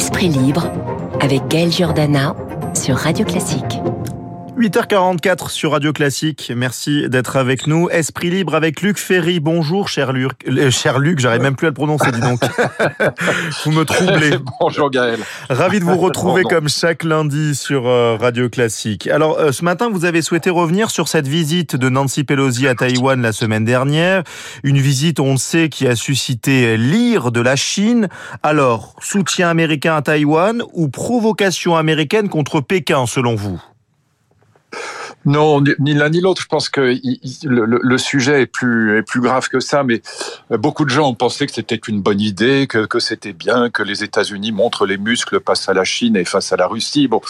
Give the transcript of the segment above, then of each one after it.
Esprit libre avec Gaël Giordana sur Radio Classique. 8h44 sur Radio Classique. Merci d'être avec nous. Esprit libre avec Luc Ferry. Bonjour, cher Luc. Euh, cher Luc, j'arrive même plus à le prononcer, dis donc. vous me troublez. Bonjour, Gaël. Ravi de vous retrouver comme chaque lundi sur euh, Radio Classique. Alors, euh, ce matin, vous avez souhaité revenir sur cette visite de Nancy Pelosi à Taïwan la semaine dernière. Une visite, on le sait, qui a suscité l'ire de la Chine. Alors, soutien américain à Taïwan ou provocation américaine contre Pékin, selon vous? Non, ni l'un ni l'autre. Je pense que le, sujet est plus, est plus grave que ça, mais euh, beaucoup de gens ont pensé que c'était une bonne idée, que, que c'était bien que les États-Unis montrent les muscles face à la Chine et face à la Russie. Bon,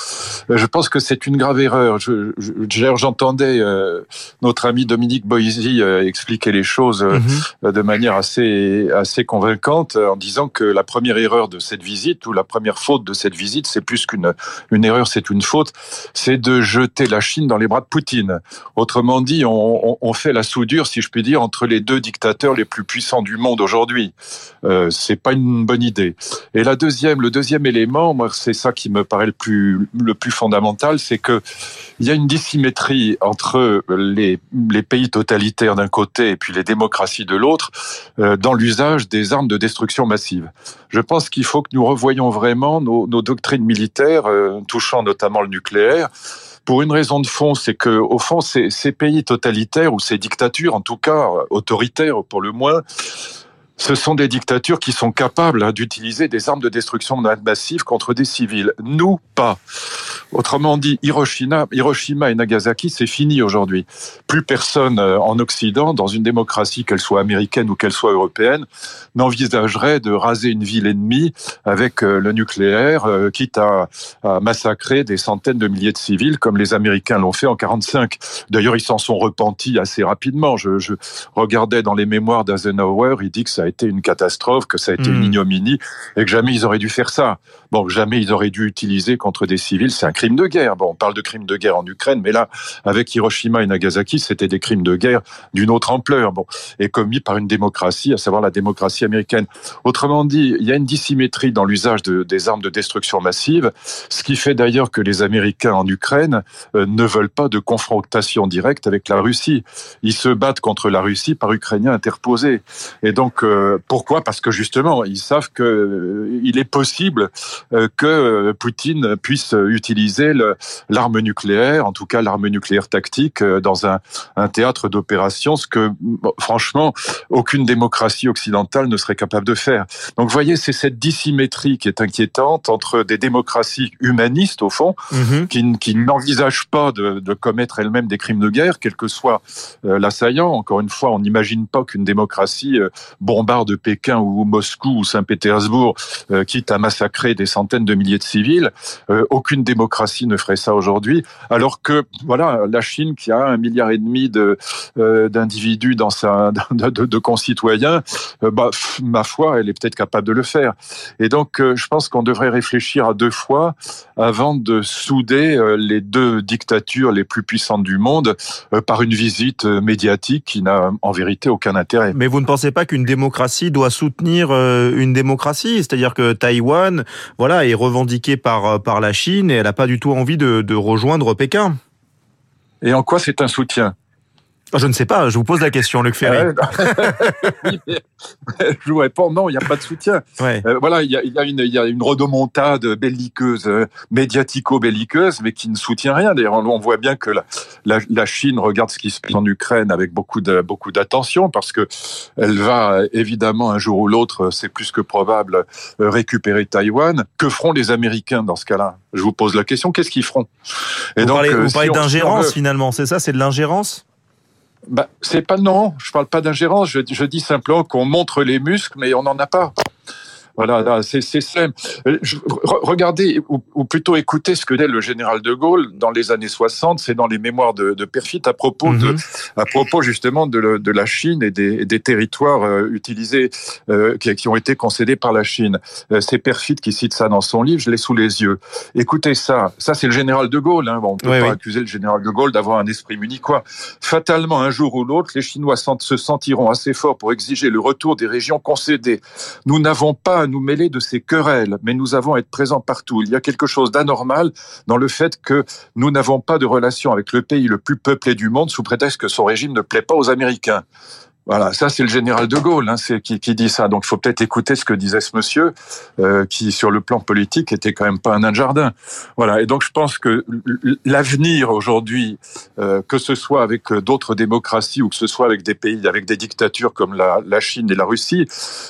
euh, je pense que c'est une grave erreur. J'entendais euh, notre ami Dominique Boisy expliquer les choses mhm. de manière assez, assez convaincante en disant que la première erreur de cette visite ou la première faute de cette visite, c'est plus qu'une une erreur, c'est une faute, c'est de jeter la Chine dans les bras Poutine. Autrement dit, on, fait la soudure, si je puis dire, entre les deux dictateurs les plus puissants du monde aujourd'hui. Euh, c'est pas une bonne idée. Et la deuxième, le deuxième élément, moi, c'est ça qui me paraît le plus le plus fondamental, c'est que il y a une dissymétrie entre les, les pays totalitaires d'un côté et puis les démocraties de l'autre euh, dans l'usage des armes de destruction massive. Je pense qu'il faut que nous revoyions vraiment nos, doctrines militaires, euh, touchant notamment le nucléaire, pour une raison de fond, c'est que au fond, ces, ces pays totalitaires ou ces dictatures, en tout cas autoritaires pour le moins, ce sont des dictatures qui sont capables hein, d'utiliser des armes de destruction massive contre des civils. Nous, pas. Autrement dit, Hiroshima, Hiroshima et Nagasaki, c'est fini aujourd'hui. Plus personne euh, en Occident, dans une démocratie, qu'elle soit américaine ou qu'elle soit européenne, n'envisagerait de raser une ville ennemie avec euh, le nucléaire, euh, quitte à, massacrer des centaines de milliers de civils, comme les Américains l'ont fait en 45. D'ailleurs, ils s'en sont repentis assez rapidement. Je, je regardais dans les mémoires d'Eisenhower, il dit que ça a été une catastrophe, que ça a été une hmm. ignominie, et que jamais ils auraient dû faire ça. Bon, jamais ils auraient dû utiliser contre des civils, c'est un crime de guerre. Bon, on parle de crimes de guerre en Ukraine, mais là, avec Hiroshima et Nagasaki, c'était des crimes de guerre d'une autre ampleur, bon, et commis par une démocratie, à savoir la démocratie américaine. Autrement dit, il y a une dissymétrie dans l'usage de, des armes de destruction massive, ce qui fait d'ailleurs que les Américains en Ukraine euh, ne veulent pas de confrontation directe avec la Russie. Ils se battent contre la Russie par Ukrainiens interposés. Et donc, euh, pourquoi? Parce que justement, ils savent que euh, est possible que Poutine puisse utiliser l'arme nucléaire, en tout cas l'arme nucléaire tactique, dans un, un théâtre d'opération, ce que franchement aucune démocratie occidentale ne serait capable de faire. Donc, vous voyez, c'est cette dissymétrie qui est inquiétante entre des démocraties humanistes au fond, mhm. qui, qui n'envisagent pas de, de commettre elles-mêmes des crimes de guerre, quel que soit l'assaillant. Encore une fois, on n'imagine pas qu'une démocratie bombarde de Pékin ou Moscou ou Saint-Pétersbourg, euh, quitte à massacrer des centaines de milliers de civils. Euh, aucune démocratie ne ferait ça aujourd'hui, alors que voilà, la Chine qui a un milliard et demi de euh, d'individus dans sa de, concitoyens, bah, ma foi, elle est peut-être capable de le faire. Et donc, je pense qu'on devrait réfléchir à deux fois avant de souder les deux dictatures les plus puissantes du monde par une visite médiatique qui n'a en vérité aucun intérêt. Mais vous ne pensez pas qu'une démocratie doit soutenir euh, une démocratie, c'est-à-dire que Taïwan, voilà, est revendiquée par euh, par la Chine et elle n'a pas du tout envie de, de rejoindre Pékin. Et en quoi c'est un soutien? Je ne sais pas, je vous pose la question, Luc Ferry. je vous réponds, non, il n'y a pas de soutien. Euh, voilà, il y a, y, a une, y a une redomontade belliqueuse, euh, médiatico-belliqueuse, mais qui ne soutient rien. D'ailleurs, on voit bien que la, la, Chine regarde ce qui se passe en Ukraine avec beaucoup de beaucoup d'attention, parce que elle va évidemment un jour ou l'autre, c'est plus que probable, euh, récupérer Taïwan. Que feront les Américains dans ce cas-là? Je vous pose la question, qu'est-ce qu'ils feront? Et vous donc, parlez, vous parlez d'ingérence finalement, c'est ça, c'est de l'ingérence? Bah, c'est pas non, je parle pas d'ingérence, je, je, dis simplement qu'on montre les muscles, mais on n'en a pas. Voilà, c'est simple. Euh, regardez, ou, plutôt écoutez ce que dit le général de Gaulle dans les années 60, c'est dans les mémoires de, de Perfit à propos, de, mhm. à propos justement de, de la Chine et des, des territoires euh, utilisés euh, qui, qui, ont été concédés par la Chine. c'est Perfit qui cite ça dans son livre, je l'ai sous les yeux. Écoutez ça, ça c'est le général de Gaulle, hein. bon, on peut pas accuser le général de Gaulle d'avoir un esprit munichois. Fatalement, un jour ou l'autre, les Chinois se sentiront assez forts pour exiger le retour des régions concédées. Nous n'avons pas pas à nous mêler de ces querelles, mais nous avons à être présents partout. Il y a quelque chose d'anormal dans le fait que nous n'avons pas de relation avec le pays le plus peuplé du monde sous prétexte que son régime ne plaît pas aux Américains. Voilà, ça c'est le général de Gaulle hein, c'est, qui, qui, dit ça. Donc il faut peut-être écouter ce que disait ce monsieur, euh, qui sur le plan politique était quand même pas un nain de jardin. Voilà, et donc je pense que l'avenir aujourd'hui, euh, que ce soit avec d'autres démocraties ou que ce soit avec des pays avec des dictatures comme la, la Chine et la Russie,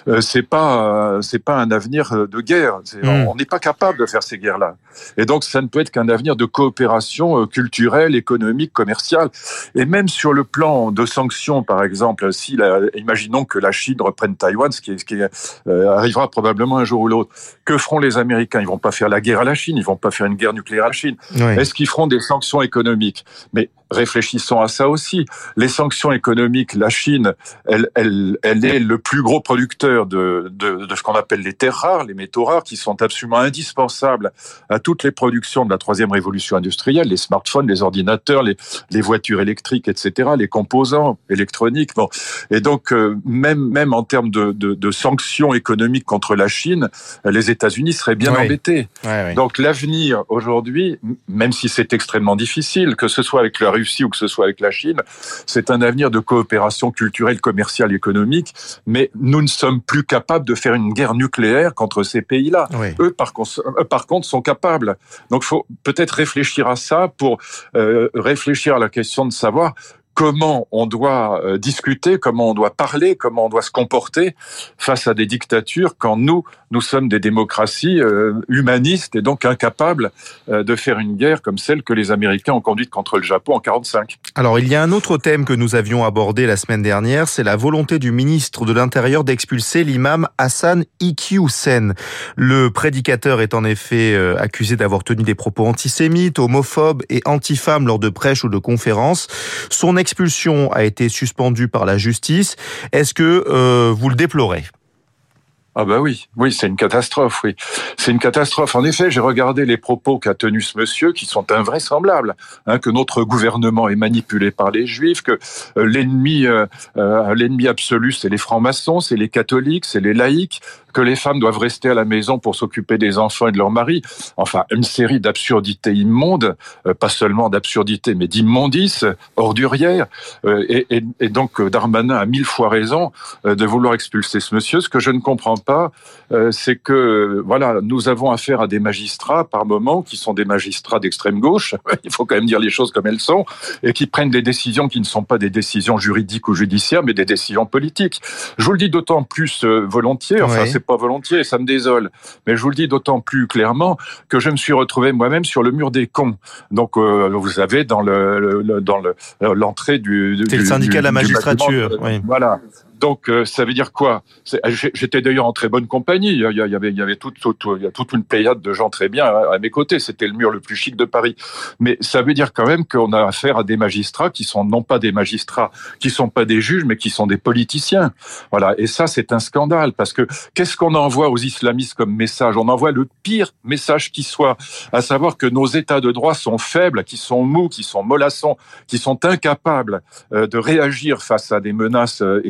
euh, c'est pas c'est pas un avenir de guerre. Hmm. On n'est pas capable de faire ces guerres-là. Et donc ça ne peut être qu'un avenir de coopération culturelle, économique, commerciale, et même sur le plan de sanctions, par exemple si, imaginons que la Chine reprenne Taïwan, ce qui, ce qui euh, arrivera probablement un jour ou l'autre. Que feront les Américains? Ils vont pas faire la guerre à la Chine, ils vont pas faire une guerre nucléaire à la Chine. Est-ce qu'ils feront des sanctions économiques? Mais réfléchissons à ça aussi. Les sanctions économiques, la Chine, elle, elle, elle est le plus gros producteur de, de, de ce qu'on appelle les terres rares, les métaux rares, qui sont absolument indispensables à toutes les productions de la troisième révolution industrielle, les smartphones, les ordinateurs, les, les voitures électriques, etc., les composants électroniques. Bon, et donc euh, même même en termes de, de, de, sanctions économiques contre la Chine, les États-Unis seraient bien embêtés. Donc l'avenir aujourd'hui, même si c'est extrêmement difficile, que ce soit avec la Russie ou que ce soit avec la Chine, c'est un avenir de coopération culturelle, commerciale, économique. Mais nous ne sommes plus capables de faire une guerre nucléaire contre ces pays-là. Eux, par, par, contre, sont capables. Donc, faut peut-être réfléchir à ça pour euh, réfléchir à la question de savoir comment on doit euh, discuter, comment on doit parler, comment on doit se comporter face à des dictatures quand nous, nous sommes des démocraties euh, humanistes et donc incapables euh, de faire une guerre comme celle que les Américains ont conduite contre le Japon en 45. Alors, il y a un autre thème que nous avions abordé la semaine dernière, c'est la volonté du ministre de l'Intérieur d'expulser l'imam Hassan Iqiyoussen. Le prédicateur est en effet accusé d'avoir tenu des propos antisémites, homophobes et antifemmes lors de prêches ou de conférences. Son expulsion a été suspendue par la justice. Est-ce que euh, vous le déplorez? Ah bah oui, oui, c'est une catastrophe, oui. C'est une catastrophe. En effet, j'ai regardé les propos qu'a tenus ce monsieur, qui sont invraisemblables, hein, que notre gouvernement est manipulé par les juifs, que euh, l'ennemi, euh, l'ennemi absolu, c'est les francs-maçons, c'est les catholiques, c'est les laïcs, que les femmes doivent rester à la maison pour s'occuper des enfants et de leur mari. Enfin, une série d'absurdités immondes, euh, pas seulement d'absurdités, mais d'immondices, ordurières. Euh, et, et, et, donc, euh, Darmanin a mille fois raison de vouloir expulser ce monsieur. Ce que je ne comprends pas, c'est que, voilà, nous avons affaire à des magistrats, par moments, qui sont des magistrats d'extrême gauche, il faut quand même dire les choses comme elles sont, et qui prennent des décisions qui ne sont pas des décisions juridiques ou judiciaires, mais des décisions politiques. Je vous le dis d'autant plus volontiers, enfin, pas volontiers, ça me désole. Mais je vous le dis d'autant plus clairement que je me suis retrouvé moi-même sur le mur des cons. Donc, euh, vous savez, dans le, dans le l'entrée du, du, le syndicat de la magistrature. Oui. Voilà. Donc euh, ça veut dire quoi? J'étais d'ailleurs en très bonne compagnie. Il y avait, toute, toute une pléiade de gens très bien à, mes côtés. C'était le mur le plus chic de Paris. Mais ça veut dire quand même qu'on a affaire à des magistrats qui sont non pas des magistrats, qui sont pas des juges, mais qui sont des politiciens. Voilà. Et ça, c'est un scandale parce que qu'est-ce qu'on envoie aux islamistes comme message? On envoie le pire message qui soit, à savoir que nos États de droit sont faibles, qui sont mous, qui sont mollassons, qui sont incapables euh, de réagir face à des menaces euh,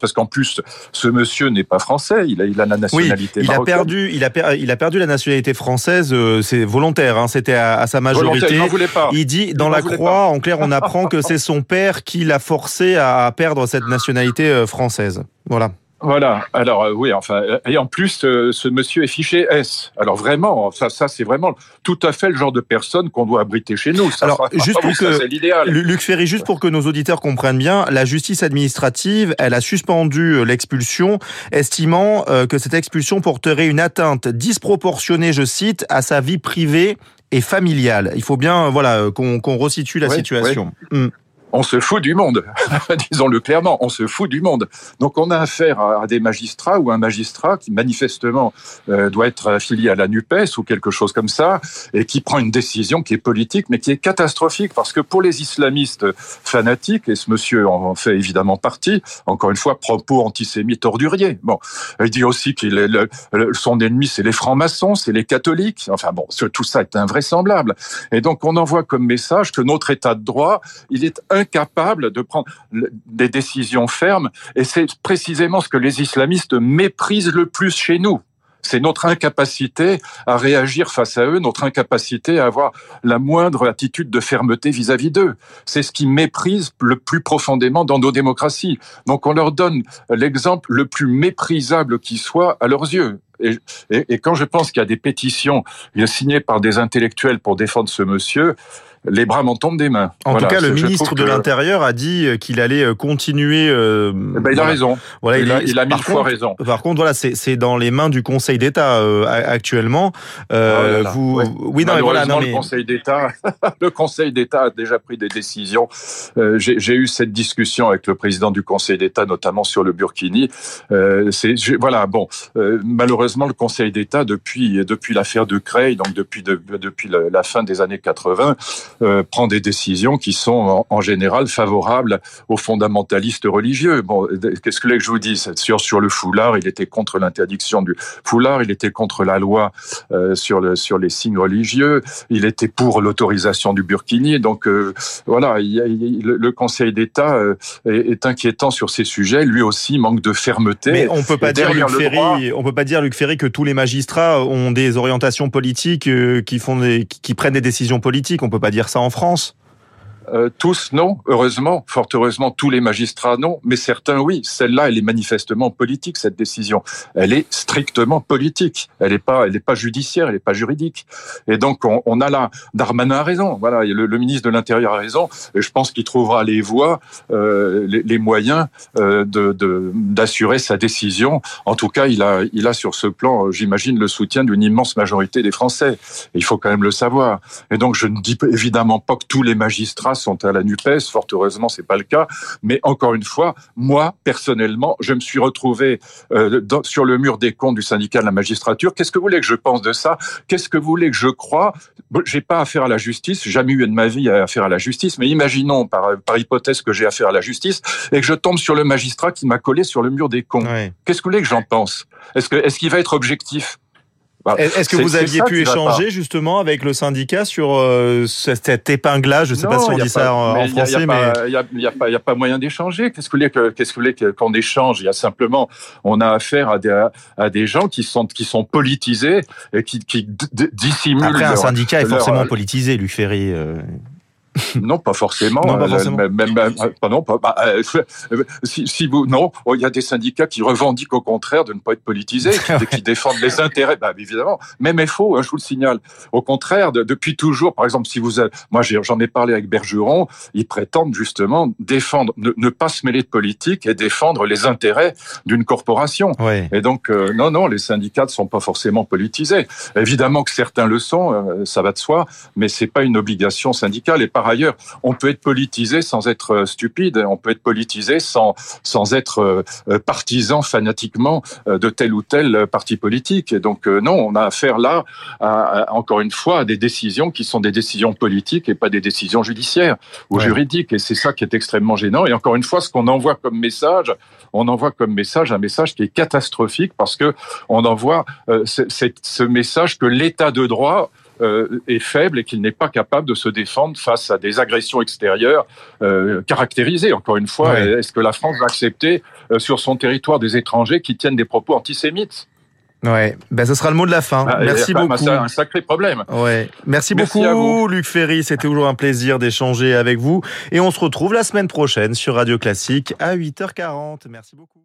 parce qu'en plus, ce monsieur n'est pas français, il a, il a la nationalité oui, il a perdu, il a, il a perdu la nationalité française, euh, c'est volontaire, hein, c'était à, sa majorité. il, pas. il dit dans la croix, en clair, on apprend que c'est son père qui l'a forcé à perdre cette nationalité euh, française. Voilà. Voilà. Alors euh, oui, enfin, et en plus, euh, ce monsieur est fiché S. Alors vraiment, ça, ça c'est vraiment tout à fait le genre de personne qu'on doit abriter chez nous. Ça, Alors juste pour que l'idéal. Luc Ferry, juste pour que nos auditeurs comprennent bien, la justice administrative, elle a suspendu euh, l'expulsion, estimant que cette expulsion porterait une atteinte disproportionnée, je cite, à sa vie privée et familiale. Il faut bien, voilà, qu'on resitue la situation. Hmm on se fout du monde, disons-le clairement, on se fout du monde. Donc on a affaire à, des magistrats ou un magistrat qui manifestement euh, doit être affilié à la NUPES ou quelque chose comme ça, et qui prend une décision qui est politique, mais qui est catastrophique, parce que pour les islamistes fanatiques, et ce monsieur en fait évidemment partie, encore une fois, propos antisémites orduriers. Bon, il dit aussi qu'il est son ennemi, c'est les francs-maçons, c'est les catholiques. Enfin bon, tout ça est invraisemblable. Et donc on envoie comme message que notre État de droit, il est incapable de prendre des décisions fermes. Et c'est précisément ce que les islamistes méprisent le plus chez nous. C'est notre incapacité à réagir face à eux, notre incapacité à avoir la moindre attitude de fermeté vis-à-vis d'eux. C'est ce qui méprise le plus profondément dans nos démocraties. Donc on leur donne l'exemple le plus méprisable qui soit à leurs yeux. Et, et, quand je pense qu'il y a des pétitions signées par des intellectuels pour défendre ce monsieur, les bras m'en tombent des mains. En tout cas, le ministre de l'Intérieur a dit euh, qu'il allait euh, continuer. Euh, eh ben, il a raison. Voilà, il, a, il a mille fois raison. Par contre, voilà, c'est dans les mains du Conseil d'État euh, actuellement. Euh, oh vous, oui, non, mais voilà, non, mais... le Conseil d'État, le Conseil d'État a déjà pris des décisions. J'ai eu cette discussion avec le président du Conseil d'État, notamment sur le Burkini. c'est voilà, bon, malheureusement, le Conseil d'État depuis depuis l'affaire de Creil, donc depuis de, depuis la fin des années 80 euh, prend des décisions qui sont en, général favorables aux fondamentalistes religieux. Bon, qu'est-ce que, je vous dis sur sur le foulard, il était contre l'interdiction du foulard, il était contre la loi euh, sur le sur les signes religieux, il était pour l'autorisation du burkini. Donc euh, voilà, le, Conseil d'État est, inquiétant sur ces sujets. Lui aussi manque de fermeté. Mais on peut pas dire Luc Ferry, on peut pas dire Luc Ferry que tous les magistrats ont des orientations politiques qui font des, qui prennent des décisions politiques. On peut pas dire ça en France euh, tous, non. Heureusement, fort heureusement, tous les magistrats, non. Mais certains, oui. Celle-là, elle est manifestement politique, cette décision. Elle est strictement politique. Elle n'est pas, elle n'est pas judiciaire, elle n'est pas juridique. Et donc, on, a là, Darmanin a raison. Voilà, le, ministre de l'Intérieur a raison. Et je pense qu'il trouvera les voies, euh, les, moyens euh, d'assurer sa décision. En tout cas, il a, il a sur ce plan, j'imagine, le soutien d'une immense majorité des Français. Il faut quand même le savoir. Et donc, je ne dis évidemment pas que tous les magistrats sont à la Nupes. Fort heureusement, c'est pas le cas. Mais encore une fois, moi personnellement, je me suis retrouvé euh, dans, sur le mur des comptes du syndicat de la magistrature. Qu'est-ce que vous voulez que je pense de ça? Qu'est-ce que vous voulez que je croie? J'ai pas affaire à la justice. Jamais eu de ma vie affaire à la justice. Mais imaginons par, par hypothèse que j'ai affaire à la justice et que je tombe sur le magistrat qui m'a collé sur le mur des comptes. Qu'est-ce que vous voulez que j'en pense? Est-ce qu'il va être objectif? Bah, Est-ce que vous aviez pu échanger justement avec le syndicat sur euh, cet épinglage Je ne sais pas si on dit ça en, français, mais il n'y a, a, pas moyen d'échanger. Qu'est-ce que vous voulez qu'est-ce que qu'on échange? Il y a simplement, on a affaire à des, à des gens qui sont qui sont politisés et qui, qui dissimulent. Après, un syndicat est forcément politisé, Luc Ferry. Euh. non, pas forcément. Non, pas forcément. Même, non, pas, bah, euh, si, si, vous, non, oh, il y a des syndicats qui revendiquent au contraire de ne pas être politisés, qui, qui défendent les intérêts. Bah, évidemment, même FO, hein, je vous le signale. Au contraire, de, depuis toujours, par exemple, si vous, avez, moi, j'en ai parlé avec Bergeron, ils prétendent justement défendre, ne, pas se mêler de politique et défendre les intérêts d'une corporation. Oui. Et donc, euh, non, non, les syndicats ne sont pas forcément politisés. Évidemment que certains le sont, euh, ça va de soi, mais c'est pas une obligation syndicale. Et par ailleurs, on peut être politisé sans être euh, stupide, on peut être politisé sans, sans être euh, euh, partisan fanatiquement de tel ou tel parti politique. Et donc non, on a affaire là, à, encore une fois, à des décisions qui sont des décisions politiques et pas des décisions judiciaires ou juridiques. Et c'est ça qui est extrêmement gênant. Et encore une fois, ce qu'on envoie comme message, on envoie comme message un message qui est catastrophique parce que on envoie ce message que l'État de droit est faible et qu'il n'est pas capable de se défendre face à des agressions extérieures euh, caractérisées. Encore une fois, est-ce que la France va accepter euh, sur son territoire des étrangers qui tiennent des propos antisémites? Ouais, ben ce sera le mot de la fin. Ah, Merci beaucoup. C'est un sacré problème. Ouais. Merci, beaucoup, Luc Ferry. C'était toujours un plaisir d'échanger avec vous. Et on se retrouve la semaine prochaine sur Radio Classique à 8h40. Merci beaucoup.